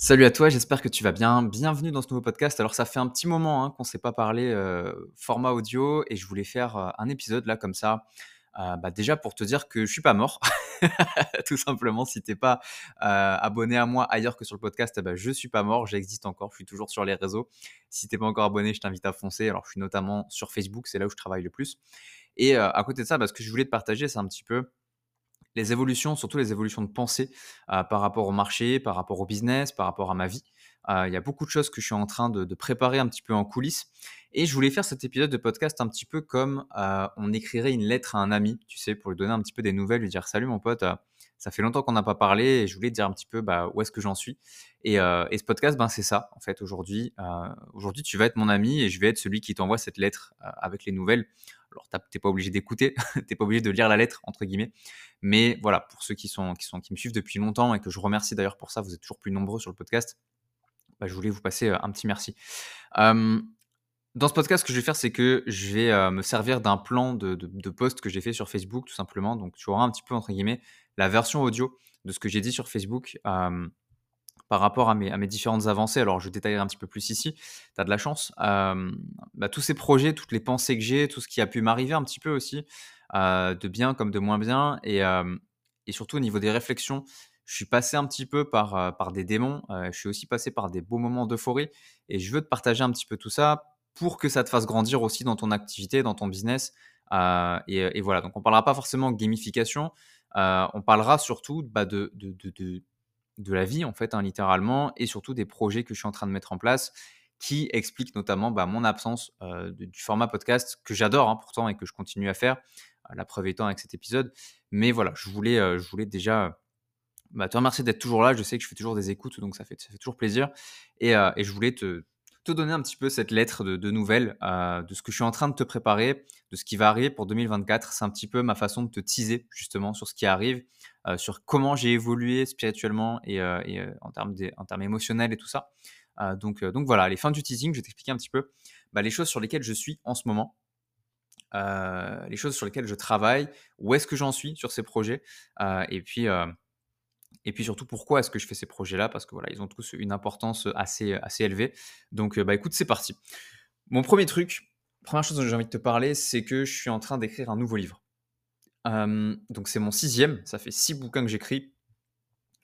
Salut à toi, j'espère que tu vas bien. Bienvenue dans ce nouveau podcast. Alors ça fait un petit moment hein, qu'on ne s'est pas parlé euh, format audio et je voulais faire euh, un épisode là comme ça. Euh, bah, déjà pour te dire que je suis pas mort, tout simplement. Si t'es pas abonné à moi ailleurs que sur le podcast, eh ben, je suis pas mort, j'existe encore, je suis toujours sur les réseaux. Si t'es pas encore abonné, je t'invite à foncer. Alors je suis notamment sur Facebook, c'est là où je travaille le plus. Et à côté de ça, bah, ce que je voulais te partager, c'est un petit peu les évolutions, surtout les évolutions de pensée euh, par rapport au marché, par rapport au business, par rapport à ma vie. Euh, il y a beaucoup de choses que je suis en train de, préparer un petit peu en coulisses. Et je voulais faire cet épisode de podcast un petit peu comme euh, on écrirait une lettre à un ami, tu sais, pour lui donner un petit peu des nouvelles, lui dire salut mon pote, ça fait longtemps qu'on n'a pas parlé et je voulais te dire un petit peu bah, où est-ce que j'en suis? Et, ce podcast, ben, c'est ça, en fait, aujourd'hui. aujourd'hui, tu vas être mon ami et je vais être celui qui t'envoie cette lettre avec les nouvelles. Alors, t'es pas obligé d'écouter, t'es pas obligé de lire la lettre, entre guillemets. Mais voilà, pour ceux qui, sont, qui, me suivent depuis longtemps et que je remercie d'ailleurs pour ça, vous êtes toujours plus nombreux sur le podcast, bah, je voulais vous passer un petit merci. dans ce podcast, ce que je vais faire, c'est que je vais me servir d'un plan de, de, post que j'ai fait sur Facebook, tout simplement. Donc, tu auras un petit peu, entre guillemets, la version audio de ce que j'ai dit sur Facebook par rapport à mes, différentes avancées. Alors, je détaillerai un petit peu plus ici. Tu as de la chance. Bah, tous ces projets, toutes les pensées que j'ai, tout ce qui a pu m'arriver un petit peu aussi, de bien comme de moins bien, et, surtout au niveau des réflexions. Je suis passé un petit peu par, par des démons, je suis aussi passé par des beaux moments d'euphorie, et je veux te partager un petit peu tout ça pour que ça te fasse grandir aussi dans ton activité, dans ton business. Et, voilà, donc on ne parlera pas forcément gamification, on parlera surtout bah, de de la vie, en fait, hein, littéralement, et surtout des projets que je suis en train de mettre en place qui expliquent notamment bah, mon absence du format podcast que j'adore hein, pourtant et que je continue à faire. la preuve étant avec cet épisode. Mais voilà, je voulais, je voulais déjà bah, te remercier d'être toujours là. Je sais que je fais toujours des écoutes, donc ça fait, toujours plaisir. Et, je voulais te, te donner un petit peu cette lettre de, nouvelles euh, de ce que je suis en train de te préparer, de ce qui va arriver pour 2024. C'est un petit peu ma façon de te teaser justement sur ce qui arrive, euh, sur comment j'ai évolué spirituellement et, euh, en, termes termes émotionnels et tout ça. donc, donc voilà, les fins du teasing, je vais t'expliquer un petit peu bah, les choses sur lesquelles je suis en ce moment. les choses sur lesquelles je travaille, où est-ce que j'en suis sur ces projets, et puis et puis surtout, pourquoi est-ce que je fais ces projets-là? Parce que voilà, ils ont tous une importance assez, assez élevée. Donc, bah écoute, c'est parti. Mon premier truc, première chose dont j'ai envie de te parler, c'est que je suis en train d'écrire un nouveau livre. Donc, c'est mon sixième. Ça fait six bouquins que j'écris.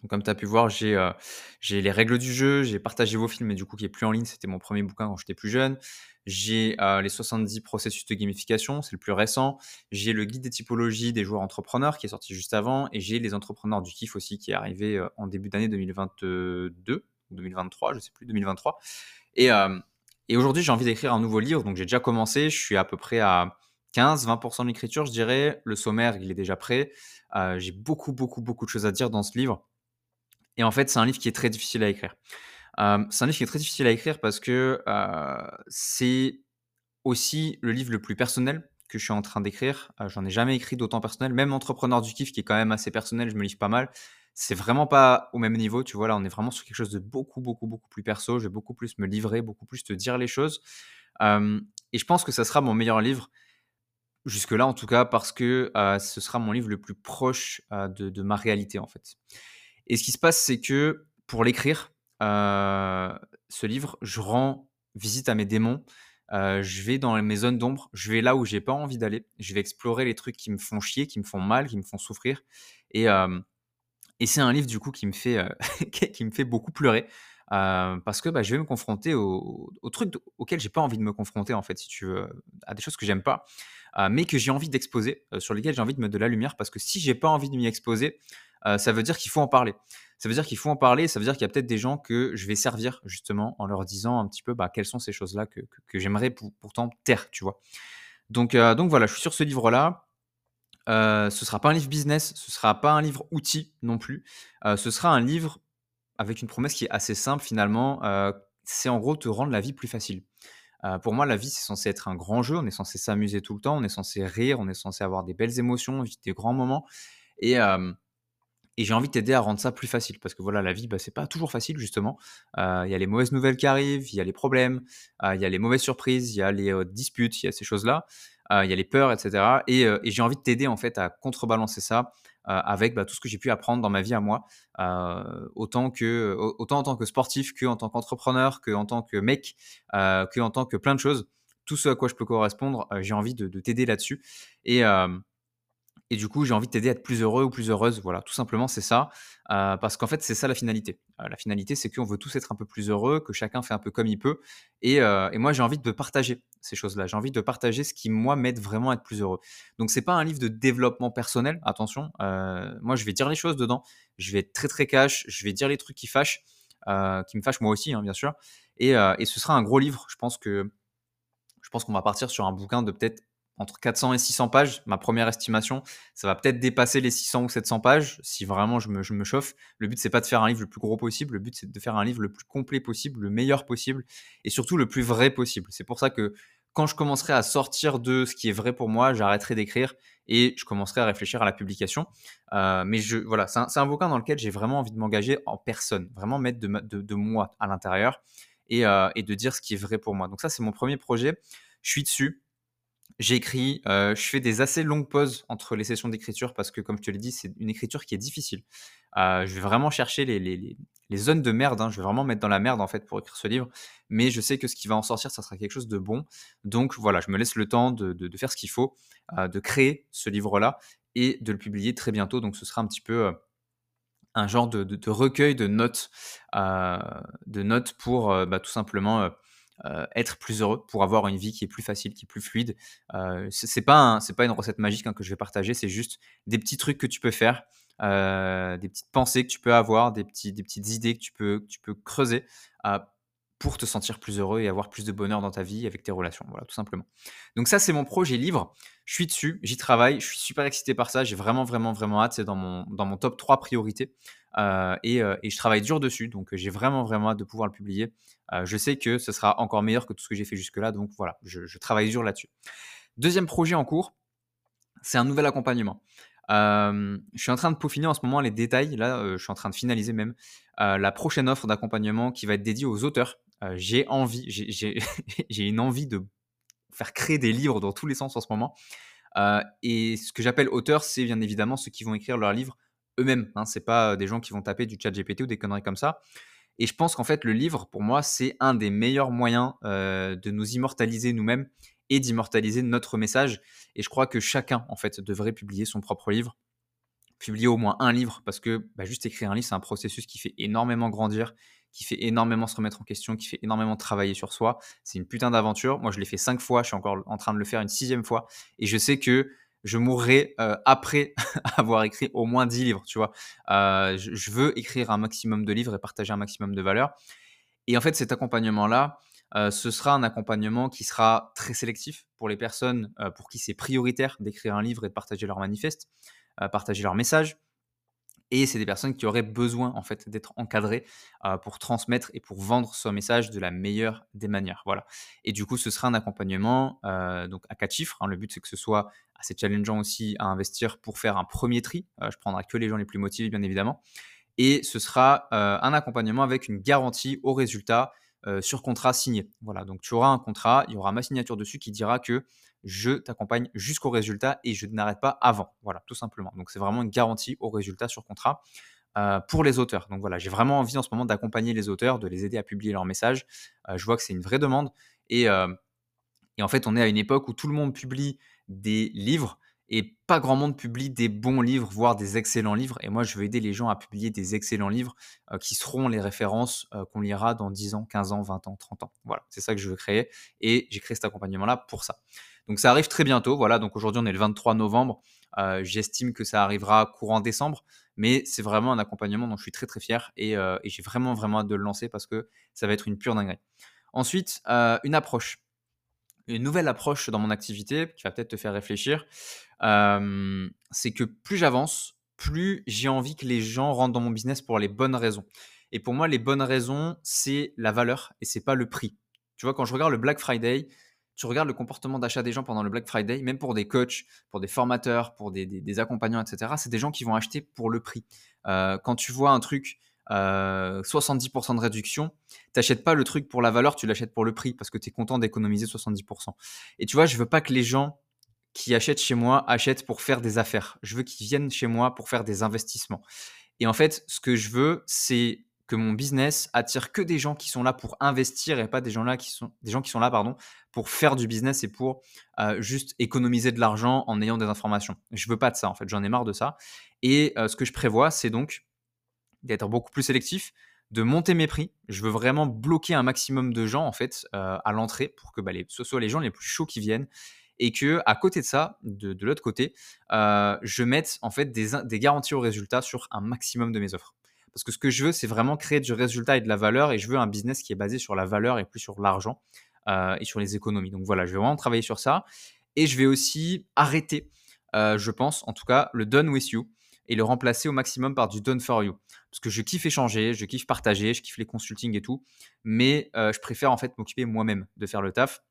Donc, comme tu as pu voir, j'ai les règles du jeu, j'ai partagé vos films, mais du coup, qui est plus en ligne. C'était mon premier bouquin quand j'étais plus jeune. J'ai les 70 processus de gamification, c'est le plus récent. J'ai le guide des typologies des joueurs entrepreneurs qui est sorti juste avant. Et j'ai les entrepreneurs du kiff aussi qui est arrivé en début d'année 2022 ou 2023, je ne sais plus, 2023. Et, et aujourd'hui, j'ai envie d'écrire un nouveau livre. Donc j'ai déjà commencé, je suis à peu près à 15-20% de l'écriture, je dirais. Le sommaire, il est déjà prêt. j'ai beaucoup, beaucoup, beaucoup de choses à dire dans ce livre. Et en fait, c'est un livre qui est très difficile à écrire c'est un livre qui est très difficile à écrire parce que c'est aussi le livre le plus personnel que je suis en train d'écrire. J'en ai jamais écrit d'autant personnel. Même Entrepreneur du kiff, qui est quand même assez personnel, je me livre pas mal. C'est vraiment pas au même niveau, tu vois. Là, on est vraiment sur quelque chose de beaucoup, beaucoup, beaucoup plus perso. Je vais beaucoup plus me livrer, beaucoup plus te dire les choses. et je pense que ça sera mon meilleur livre jusque-là, en tout cas, parce que ce sera mon livre le plus proche de, de, ma réalité, en fait. Et ce qui se passe, c'est que pour l'écrire, ce livre, je rends visite à mes démons. je vais dans mes zones d'ombre, je vais là où j'ai pas envie d'aller, je vais explorer les trucs qui me font chier, qui me font mal, qui me font souffrir. Et, et c'est un livre du coup qui me fait, qui me fait beaucoup pleurer. parce que bah, je vais me confronter aux, trucs auxquels j'ai pas envie de me confronter en fait, si tu veux, à des choses que j'aime pas, mais que j'ai envie d'exposer, sur lesquelles j'ai envie de mettre de la lumière, parce que si j'ai pas envie de m'y exposer, ça veut dire qu'il faut en parler. Ça veut dire qu'il faut en parler, ça veut dire qu'il y a peut-être des gens que je vais servir justement en leur disant un petit peu bah, quelles sont ces choses-là que, j'aimerais pourtant taire, tu vois. Donc, donc voilà, je suis sur ce livre-là. ce ne sera pas un livre business, ce ne sera pas un livre outil non plus. ce sera un livre avec une promesse qui est assez simple finalement. c'est en gros te rendre la vie plus facile. Pour moi, la vie, c'est censé être un grand jeu. On est censé s'amuser tout le temps. On est censé rire. On est censé avoir des belles émotions, vivre des grands moments. Et, et j'ai envie de t'aider à rendre ça plus facile parce que voilà, la vie, bah, c'est pas toujours facile justement. Il y a les mauvaises nouvelles qui arrivent, il y a les problèmes, il y a les mauvaises surprises, il y a les disputes, il y a ces choses-là, il y a les peurs, etc. Et, et j'ai envie de t'aider en fait à contrebalancer ça, avec bah, tout ce que j'ai pu apprendre dans ma vie à moi, autant, que, autant en tant que sportif, que en tant qu'entrepreneur, que en tant que mec, que en tant que plein de choses. Tout ce à quoi je peux correspondre, j'ai envie de, de t'aider là-dessus. Et, et du coup, j'ai envie de t'aider à être plus heureux ou plus heureuse. Voilà, tout simplement, c'est ça. Euh, parce qu'en fait, c'est ça la finalité. Euh, la finalité, c'est qu'on veut tous être un peu plus heureux, que chacun fait un peu comme il peut. Et, euh, et moi, j'ai envie de partager ces choses-là. J'ai envie de partager ce qui, moi, m'aide vraiment à être plus heureux. Donc, c'est pas un livre de développement personnel, attention. moi, je vais dire les choses dedans. Je vais être très, très cash. Je vais dire les trucs qui fâchent, qui me fâchent moi aussi, hein, bien sûr. Et, et ce sera un gros livre. Je pense que je pense qu'on va partir sur un bouquin de peut-être entre 400 et 600 pages, ma première estimation. Ça va peut-être dépasser les 600 ou 700 pages si vraiment je me, chauffe. Le but, c'est pas de faire un livre le plus gros possible. Le but, c'est de faire un livre le plus complet possible, le meilleur possible et surtout le plus vrai possible. C'est pour ça que quand je commencerai à sortir de ce qui est vrai pour moi, j'arrêterai d'écrire et je commencerai à réfléchir à la publication. Euh, mais voilà, c'est un, bouquin dans lequel j'ai vraiment envie de m'engager en personne, vraiment mettre de, moi à l'intérieur euh, et de dire ce qui est vrai pour moi. Donc ça, c'est mon premier projet. Je suis dessus J'écris, euh, je fais des assez longues pauses entre les sessions d'écriture parce que, comme je te l'ai dit, c'est une écriture qui est difficile. Euh, je vais vraiment chercher les, zones de merde. Hein. Je vais vraiment mettre dans la merde en fait pour écrire ce livre. Mais je sais que ce qui va en sortir, ça sera quelque chose de bon. Donc voilà, je me laisse le temps de, faire ce qu'il faut, euh, de créer ce livre-là et de le publier très bientôt. Donc ce sera un petit peu un genre de, de, recueil de notes, de notes pour bah, tout simplement euh, être plus heureux, pour avoir une vie qui est plus facile, qui est plus fluide. Euh, c'est pas c'est pas une recette magique hein, que je vais partager, c'est juste des petits trucs que tu peux faire, euh, des petites pensées que tu peux avoir, des petits des petites idées que tu peux tu peux creuser euh, pour te sentir plus heureux et avoir plus de bonheur dans ta vie avec tes relations. Voilà, tout simplement. Donc ça, c'est mon projet livre. Je suis dessus, j'y travaille, je suis super excité par ça. J'ai vraiment, vraiment, vraiment hâte. C'est dans mon, top 3 priorités. Euh, et, et, je travaille dur dessus. Donc j'ai vraiment, vraiment hâte de pouvoir le publier. Euh, je sais que ce sera encore meilleur que tout ce que j'ai fait jusque-là, donc voilà, je, travaille dur là-dessus. Deuxième projet en cours, c'est un nouvel accompagnement. Euh, je suis en train de peaufiner en ce moment les détails. Là, euh, je suis en train de finaliser même la prochaine offre d'accompagnement qui va être dédiée aux auteurs. J'ai envie, j'ai une envie de faire créer des livres dans tous les sens en ce moment. et ce que j'appelle auteurs, c'est bien évidemment ceux qui vont écrire leurs livres eux-mêmes. Hein. C'est pas des gens qui vont taper du chat GPT ou des conneries comme ça. Et je pense qu'en fait, le livre, pour moi, c'est un des meilleurs moyens euh, de nous immortaliser nous-mêmes et d'immortaliser notre message. Et je crois que chacun, en fait, devrait publier son propre livre, publier au moins un livre, parce que bah, juste écrire un livre, c'est un processus qui fait énormément grandir, qui fait énormément se remettre en question, qui fait énormément travailler sur soi. C'est une putain d'aventure. Moi, je l'ai fait cinq fois, je suis encore en train de le faire une sixième fois. Et je sais que je mourrai euh, après avoir écrit au moins 10 livres, tu vois. Euh, je, veux écrire un maximum de livres et partager un maximum de valeurs. Et en fait, cet accompagnement-là, euh, ce sera un accompagnement qui sera très sélectif pour les personnes pour qui c'est prioritaire d'écrire un livre et de partager leur manifeste, partager leur message. Et c'est des personnes qui auraient besoin en fait d'être encadrées euh, pour transmettre et pour vendre ce message de la meilleure des manières. Voilà. Et du coup, ce sera un accompagnement euh, donc à quatre chiffres. Hein. Le but c'est que ce soit assez challengeant aussi à investir pour faire un premier tri. Euh, je prendrai que les gens les plus motivés, bien évidemment. Et ce sera un accompagnement avec une garantie au résultat sur contrat signé. Voilà. Donc tu auras un contrat, il y aura ma signature dessus qui dira que je t'accompagne jusqu'au résultat et je n'arrête pas avant. Voilà, tout simplement. Donc c'est vraiment une garantie au résultat sur contrat. Euh, pour les auteurs. Donc voilà, j'ai vraiment envie en ce moment d'accompagner les auteurs, de les aider à publier leurs messages. Euh, je vois que c'est une vraie demande. Et, euh, et, en fait, on est à une époque où tout le monde publie des livres et pas grand monde publie des bons livres, voire des excellents livres. Et moi, je veux aider les gens à publier des excellents livres qui seront les références qu'on lira dans 10 ans, 15 ans, 20 ans, 30 ans. Voilà, c'est ça que je veux créer. Et j'ai créé cet accompagnement-là pour ça. Donc ça arrive très bientôt. Voilà, donc aujourd'hui on est le 23 novembre. Euh, j'estime que ça arrivera courant décembre, mais c'est vraiment un accompagnement dont je suis très très fier et, euh, j'ai vraiment vraiment hâte de le lancer parce que ça va être une pure dinguerie. Ensuite, euh, une approche, une nouvelle approche dans mon activité qui va peut-être te faire réfléchir. c'est que plus j'avance, plus j'ai envie que les gens rentrent dans mon business pour les bonnes raisons. Et pour moi, les bonnes raisons, c'est la valeur et c'est pas le prix. Tu vois, quand je regarde le Black Friday, tu regardes le comportement d'achat des gens pendant le Black Friday, même pour des coachs, pour des formateurs, pour des, accompagnants, etc., c'est des gens qui vont acheter pour le prix. Euh, quand tu vois un truc, 70% euh, de réduction, tu n'achètes pas le truc pour la valeur, tu l'achètes pour le prix parce que tu es content d'économiser 70%. Et tu vois, je veux pas que les gens qui achètent chez moi achètent pour faire des affaires. Je veux qu'ils viennent chez moi pour faire des investissements. Et en fait, ce que je veux, c'est que mon business attire que des gens qui sont là pour investir et pas des gens là qui sont des gens qui sont là pardon pour faire du business et pour euh, juste économiser de l'argent en ayant des informations. Je veux pas de ça en fait, j'en ai marre de ça. Et euh, ce que je prévois, c'est donc d'être beaucoup plus sélectif, de monter mes prix. Je veux vraiment bloquer un maximum de gens en fait euh, à l'entrée pour que bah, ce soit les gens les plus chauds qui viennent et que à côté de ça, de, l'autre côté, je mette en fait des, des garanties au résultat sur un maximum de mes offres. Parce que ce que je veux, c'est vraiment créer du résultat et de la valeur. Et je veux un business qui est basé sur la valeur et plus sur l'argent euh, et sur les économies. Donc voilà, je vais vraiment travailler sur ça. Et je vais aussi arrêter, euh, je pense, en tout cas, le done with you et le remplacer au maximum par du done for you. Parce que je kiffe échanger, je kiffe partager, je kiffe les consultings et tout. Mais euh, je préfère en fait m'occuper moi-même de faire le taf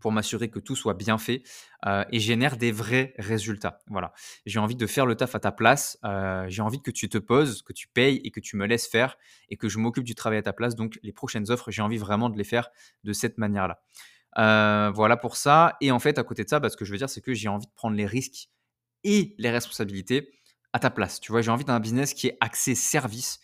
pour m'assurer que tout soit bien fait euh, et génère des vrais résultats. Voilà. J'ai envie de faire le taf à ta place. Euh, j'ai envie que tu te poses, que tu payes et que tu me laisses faire et que je m'occupe du travail à ta place. Donc, les prochaines offres, j'ai envie vraiment de les faire de cette manière-là. Euh, voilà pour ça. Et en fait, à côté de ça, bah, ce que je veux dire, c'est que j'ai envie de prendre les risques et les responsabilités à ta place. Tu vois, j'ai envie d'un business qui est axé service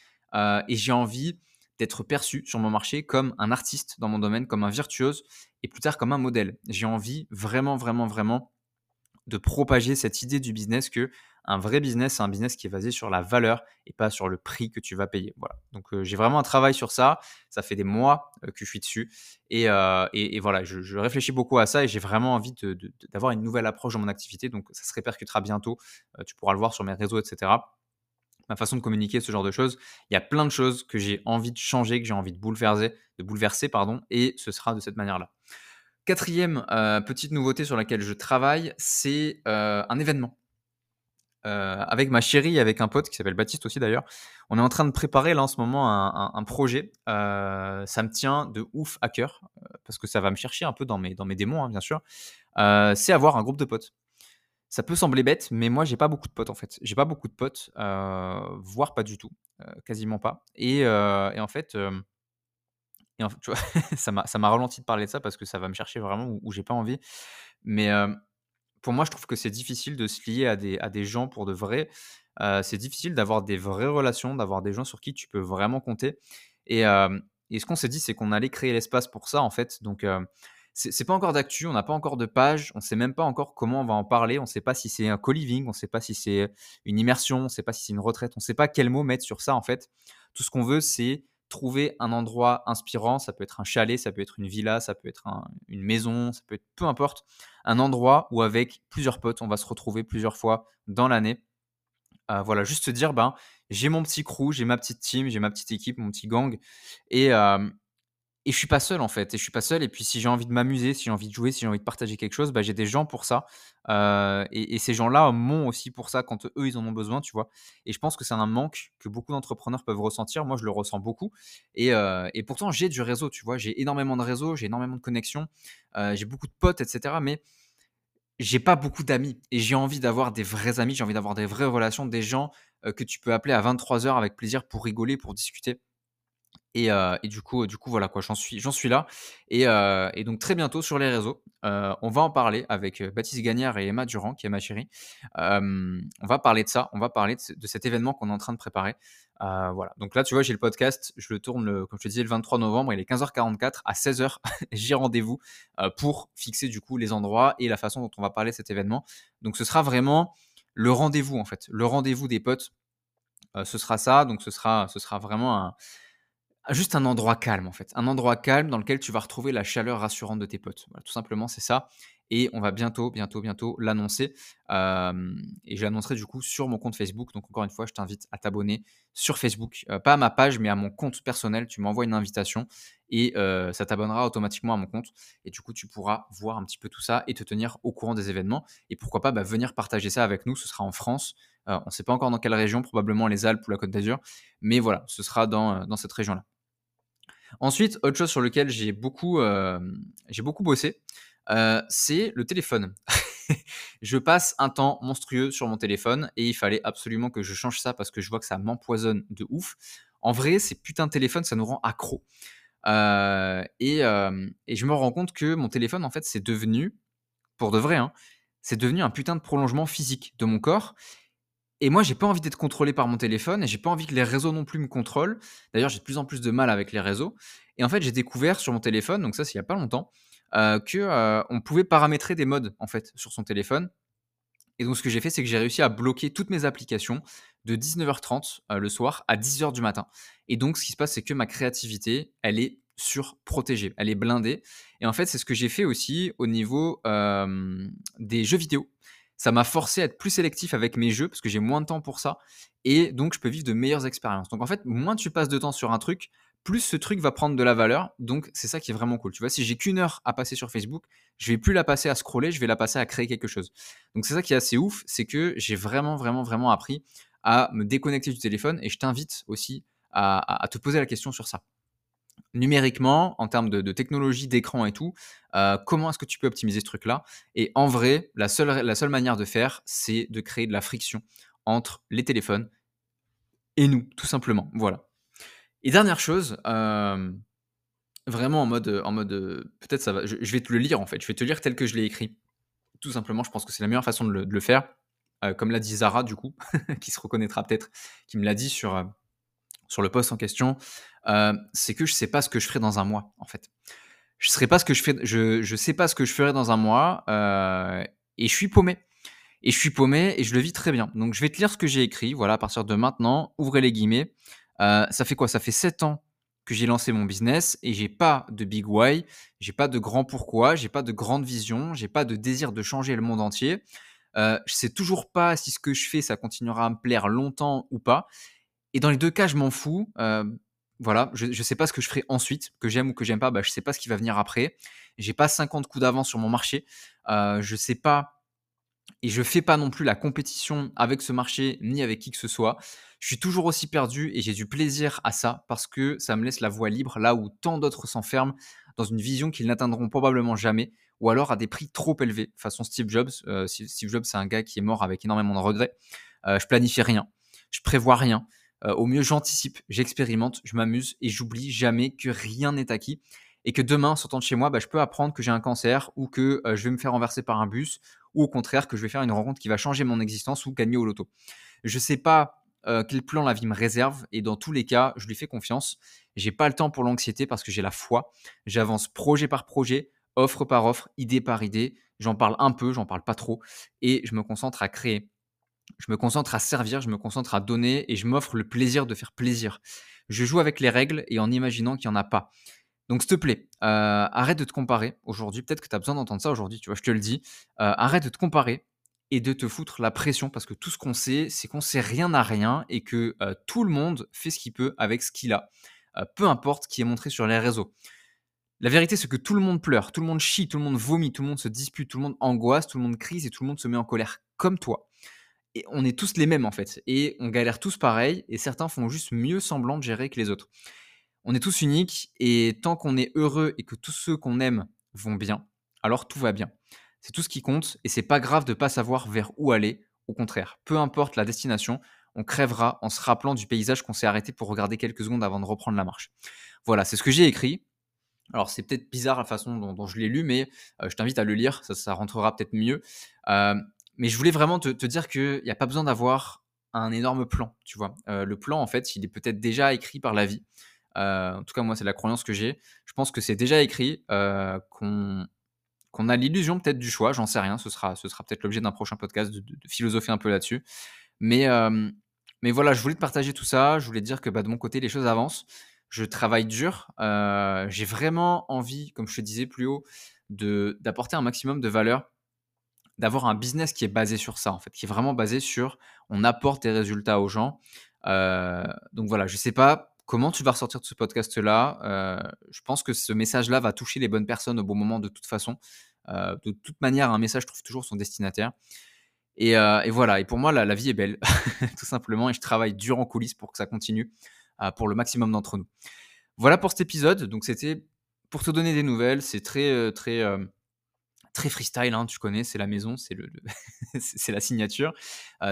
et j'ai envie d'être perçu sur mon marché comme un artiste dans mon domaine, comme un virtuose et plus tard comme un modèle. J'ai envie vraiment, vraiment, vraiment de propager cette idée du business que un vrai business, c'est un business qui est basé sur la valeur et pas sur le prix que tu vas payer. Voilà. Donc euh, j'ai vraiment un travail sur ça. Ça fait des mois euh, que je suis dessus et, euh, et, voilà, je, réfléchis beaucoup à ça et j'ai vraiment envie d'avoir une nouvelle approche dans mon activité. Donc ça se répercutera bientôt. tu pourras le voir sur mes réseaux, etc ma façon de communiquer, ce genre de choses. Il y a plein de choses que j'ai envie de changer, que j'ai envie de bouleverser, de bouleverser, pardon, et ce sera de cette manière-là. Quatrième euh, petite nouveauté sur laquelle je travaille, c'est euh, un événement. Euh, avec ma chérie, avec un pote qui s'appelle Baptiste aussi d'ailleurs, on est en train de préparer là en ce moment un, projet. ça me tient de ouf à cœur parce que ça va me chercher un peu dans mes, démons, hein, bien sûr. c'est avoir un groupe de potes. Ça peut sembler bête, mais moi, j'ai pas beaucoup de potes en fait. J'ai pas beaucoup de potes, euh, voire pas du tout, euh, quasiment pas. Et, euh, en fait, et en ça m'a ralenti de parler de ça parce que ça va me chercher vraiment où, j'ai pas envie. Mais pour moi, je trouve que c'est difficile de se lier à des, à des gens pour de vrai. c'est difficile d'avoir des vraies relations, d'avoir des gens sur qui tu peux vraiment compter. Et, et ce qu'on s'est dit, c'est qu'on allait créer l'espace pour ça en fait. Donc c'est pas encore d'actu, on n'a pas encore de page, on sait même pas encore comment on va en parler, on sait pas si c'est un co-living, on sait pas si c'est une immersion, on sait pas si c'est une retraite, on sait pas quel mot mettre sur ça en fait. Tout ce qu'on veut, c'est trouver un endroit inspirant, ça peut être un chalet, ça peut être une villa, ça peut être une maison, ça peut être peu importe, un endroit où avec plusieurs potes, on va se retrouver plusieurs fois dans l'année. Euh, voilà, juste se dire, ben, j'ai mon petit crew, j'ai ma petite team, j'ai ma petite équipe, mon petit gang, et, euh, et je suis pas seul en fait, et je suis pas seul. Et puis si j'ai envie de m'amuser, si j'ai envie de jouer, si j'ai envie de partager quelque chose, bah, j'ai des gens pour ça. Euh, et, ces gens-là m'ont aussi pour ça quand eux ils en ont besoin, tu vois. Et je pense que c'est un manque que beaucoup d'entrepreneurs peuvent ressentir. Moi, je le ressens beaucoup. Et, euh, pourtant, j'ai du réseau, tu vois. J'ai énormément de réseau, j'ai énormément de connexions, euh, j'ai beaucoup de potes, etc. Mais j'ai pas beaucoup d'amis et j'ai envie d'avoir des vrais amis, j'ai envie d'avoir des vraies relations, des gens que tu peux appeler à 23 heures avec plaisir pour rigoler, pour discuter. Et, du coup, du coup, voilà quoi, j'en suis, j'en suis là. Et, donc très bientôt sur les réseaux, on va en parler avec Baptiste Gagnard et Emma Durand, qui est ma chérie. on va parler de ça, on va parler de, cet événement qu'on est en train de préparer. voilà. Donc là, tu vois, j'ai le podcast, je le tourne, comme je te disais, le 23 novembre, il est 15h44, à 16h, j'ai rendez-vous pour fixer du coup les endroits et la façon dont on va parler de cet événement. Donc ce sera vraiment le rendez-vous en fait, le rendez-vous des potes. ce sera ça, donc ce sera, ce sera vraiment un Juste un endroit calme en fait, un endroit calme dans lequel tu vas retrouver la chaleur rassurante de tes potes. Tout simplement, c'est ça. Et on va bientôt, bientôt, bientôt l'annoncer. et je l'annoncerai du coup sur mon compte Facebook. Donc encore une fois, je t'invite à t'abonner sur Facebook, euh, pas à ma page, mais à mon compte personnel. Tu m'envoies une invitation et euh, ça t'abonnera automatiquement à mon compte. Et du coup, tu pourras voir un petit peu tout ça et te tenir au courant des événements. Et pourquoi pas bah, venir partager ça avec nous. Ce sera en France. Euh, on ne sait pas encore dans quelle région, probablement les Alpes ou la Côte d'Azur. Mais voilà, ce sera dans cette région-là. Ensuite, autre chose sur lequel j'ai beaucoup, euh, beaucoup bossé, euh, c'est le téléphone. je passe un temps monstrueux sur mon téléphone et il fallait absolument que je change ça parce que je vois que ça m'empoisonne de ouf. En vrai, ces putains de téléphones, ça nous rend accro. Euh, et, je me rends compte que mon téléphone, en fait, c'est devenu, pour de vrai, hein, c'est devenu un putain de prolongement physique de mon corps. Et moi, j'ai pas envie d'être contrôlé par mon téléphone et j'ai pas envie que les réseaux non plus me contrôlent. D'ailleurs, j'ai de plus en plus de mal avec les réseaux. Et en fait, j'ai découvert sur mon téléphone, donc ça, c'est il y a pas longtemps, euh, que euh, on pouvait paramétrer des modes en fait sur son téléphone. Et donc, ce que j'ai fait, c'est que j'ai réussi à bloquer toutes mes applications de 19h30 euh, le soir à 10h du matin. Et donc, ce qui se passe, c'est que ma créativité, elle est surprotégée, elle est blindée. Et en fait, c'est ce que j'ai fait aussi au niveau des jeux vidéo. Ça m'a forcé à être plus sélectif avec mes jeux parce que j'ai moins de temps pour ça. Et donc, je peux vivre de meilleures expériences. Donc, en fait, moins tu passes de temps sur un truc, plus ce truc va prendre de la valeur. Donc, c'est ça qui est vraiment cool. Tu vois, si j'ai qu'une heure à passer sur Facebook, je vais plus la passer à scroller, je vais la passer à créer quelque chose. Donc, c'est ça qui est assez ouf, c'est que j'ai vraiment, vraiment, vraiment appris à me déconnecter du téléphone et je t'invite aussi à, te poser la question sur ça numériquement, en termes de, technologie, d'écran et tout, euh, comment est-ce que tu peux optimiser ce truc-là? Et en vrai, la seule, la seule manière de faire, c'est de créer de la friction entre les téléphones et nous, tout simplement. Voilà. Et dernière chose, euh, vraiment en mode, en mode peut-être ça va, je, vais te le lire en fait, je vais te lire tel que je l'ai écrit. Tout simplement, je pense que c'est la meilleure façon de le, faire. Euh, comme l'a dit Zara, du coup, qui se reconnaîtra peut-être, qui me l'a dit sur, sur le post en question, euh, c'est que je sais pas ce que je ferai dans un mois, en fait. Je ne pas ce que je fais, je, je sais pas ce que je ferai dans un mois, euh, et je suis paumé. Et je suis paumé et je le vis très bien. Donc je vais te lire ce que j'ai écrit. Voilà, à partir de maintenant, ouvrez les guillemets. Euh, ça fait quoi? Ça fait 7 ans que j'ai lancé mon business et j'ai pas de big why, j'ai pas de grand pourquoi, j'ai pas de grande vision, j'ai pas de désir de changer le monde entier. Euh, je sais toujours pas si ce que je fais ça continuera à me plaire longtemps ou pas. Et dans les deux cas, je m'en fous. Voilà, je ne sais pas ce que je ferai ensuite, que j'aime ou que j'aime pas, bah, je sais pas ce qui va venir après. J'ai pas 50 coups d'avance sur mon marché. Euh, je sais pas et je fais pas non plus la compétition avec ce marché ni avec qui que ce soit. Je suis toujours aussi perdu et j'ai du plaisir à ça parce que ça me laisse la voie libre là où tant d'autres s'enferment dans une vision qu'ils n'atteindront probablement jamais ou alors à des prix trop élevés, façon Steve Jobs. Euh, Steve Jobs, c'est un gars qui est mort avec énormément de regrets. Euh, je planifie rien, je prévois rien. Euh, au mieux, j'anticipe, j'expérimente, je m'amuse et j'oublie jamais que rien n'est acquis et que demain, sortant de chez moi, bah, je peux apprendre que j'ai un cancer ou que euh, je vais me faire renverser par un bus ou au contraire que je vais faire une rencontre qui va changer mon existence ou gagner au loto. Je ne sais pas euh, quel plan la vie me réserve et dans tous les cas, je lui fais confiance. J'ai pas le temps pour l'anxiété parce que j'ai la foi. J'avance projet par projet, offre par offre, idée par idée. J'en parle un peu, j'en parle pas trop et je me concentre à créer je me concentre à servir, je me concentre à donner et je m'offre le plaisir de faire plaisir. Je joue avec les règles et en imaginant qu'il n'y en a pas. Donc, s'il te plaît, euh, arrête de te comparer aujourd'hui. Peut-être que tu as besoin d'entendre ça aujourd'hui, tu vois, je te le dis. Euh, arrête de te comparer et de te foutre la pression parce que tout ce qu'on sait, c'est qu'on sait rien à rien et que euh, tout le monde fait ce qu'il peut avec ce qu'il a. peu importe qui est montré sur les réseaux. La vérité, c'est que tout le monde pleure, tout le monde chie, tout le monde vomit, tout le monde se dispute, tout le monde angoisse, tout le monde crise et tout le monde se met en colère comme toi on est tous les mêmes en fait. Et on galère tous pareil. Et certains font juste mieux semblant de gérer que les autres. On est tous uniques. Et tant qu'on est heureux et que tous ceux qu'on aime vont bien, alors tout va bien. C'est tout ce qui compte. Et c'est pas grave de pas savoir vers où aller. Au contraire, peu importe la destination, on crèvera en se rappelant du paysage qu'on s'est arrêté pour regarder quelques secondes avant de reprendre la marche. Voilà, c'est ce que j'ai écrit. Alors c'est peut-être bizarre la façon dont, je l'ai lu, mais euh, je t'invite à le lire, ça, rentrera peut-être mieux. Euh, mais je voulais vraiment te, dire qu'il n'y a pas besoin d'avoir un énorme plan, tu vois. Euh, le plan, en fait, il est peut-être déjà écrit par la vie. Euh, en tout cas, moi, c'est la croyance que j'ai. Je pense que c'est déjà écrit, euh, qu'on a l'illusion peut-être du choix, j'en sais rien, ce sera, ce sera peut-être l'objet d'un prochain podcast de, philosopher un peu là-dessus. Mais, mais voilà, je voulais te partager tout ça, je voulais te dire que bah, de mon côté, les choses avancent. Je travaille dur, j'ai vraiment envie, comme je te disais plus haut, d'apporter un maximum de valeur d'avoir un business qui est basé sur ça, en fait, qui est vraiment basé sur on apporte des résultats aux gens. Euh, donc voilà, je sais pas comment tu vas ressortir de ce podcast-là. Euh, je pense que ce message-là va toucher les bonnes personnes au bon moment de toute façon. Euh, de toute manière, un message trouve toujours son destinataire. Et, voilà, et pour moi, la, vie est belle, tout simplement, et je travaille dur en coulisses pour que ça continue pour le maximum d'entre nous. Voilà pour cet épisode. Donc c'était pour te donner des nouvelles. C'est très, très très freestyle, hein, tu connais, c'est la maison, c'est le, c'est la signature.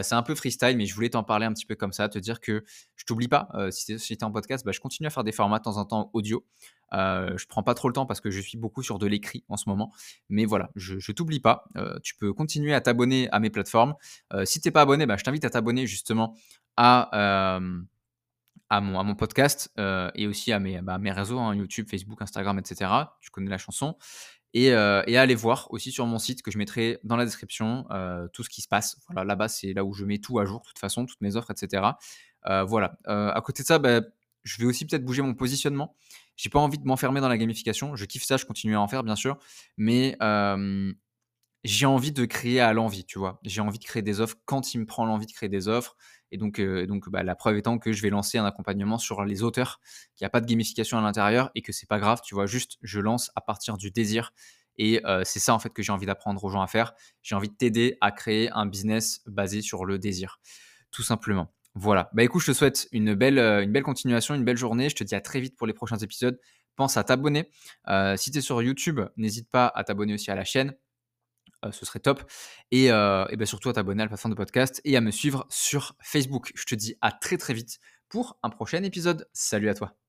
c'est un peu freestyle, mais je voulais t'en parler un petit peu comme ça, te dire que je t'oublie pas. si tu es en podcast, bah, je continue à faire des formats de temps en temps audio. Euh, je prends pas trop le temps parce que je suis beaucoup sur de l'écrit en ce moment. Mais voilà, je, je t'oublie pas. tu peux continuer à t'abonner à mes plateformes. si t'es pas abonné, bah, je t'invite à t'abonner justement à, à mon, à mon podcast euh, et aussi à mes, bah, mes réseaux, hein, YouTube, Facebook, Instagram, etc. Tu connais la chanson. Et, euh, aller voir aussi sur mon site que je mettrai dans la description euh, tout ce qui se passe. Voilà, là-bas, c'est là où je mets tout à jour, de toute façon, toutes mes offres, etc. voilà. à côté de ça, bah, je vais aussi peut-être bouger mon positionnement. J'ai pas envie de m'enfermer dans la gamification. Je kiffe ça, je continue à en faire, bien sûr. Mais j'ai envie de créer à l'envie, tu vois. J'ai envie de créer des offres quand il me prend l'envie de créer des offres. Et donc, euh, bah, la preuve étant que je vais lancer un accompagnement sur les auteurs, qu'il n'y a pas de gamification à l'intérieur et que c'est pas grave, tu vois, juste je lance à partir du désir. Et euh, c'est ça en fait que j'ai envie d'apprendre aux gens à faire. J'ai envie de t'aider à créer un business basé sur le désir, tout simplement. Voilà. Bah écoute, je te souhaite une belle, euh, une belle continuation, une belle journée. Je te dis à très vite pour les prochains épisodes. Pense à t'abonner. si tu es sur YouTube, n'hésite pas à t'abonner aussi à la chaîne. Euh, ce serait top. Et, euh, et ben surtout à t'abonner à la plateforme de podcast et à me suivre sur Facebook. Je te dis à très très vite pour un prochain épisode. Salut à toi.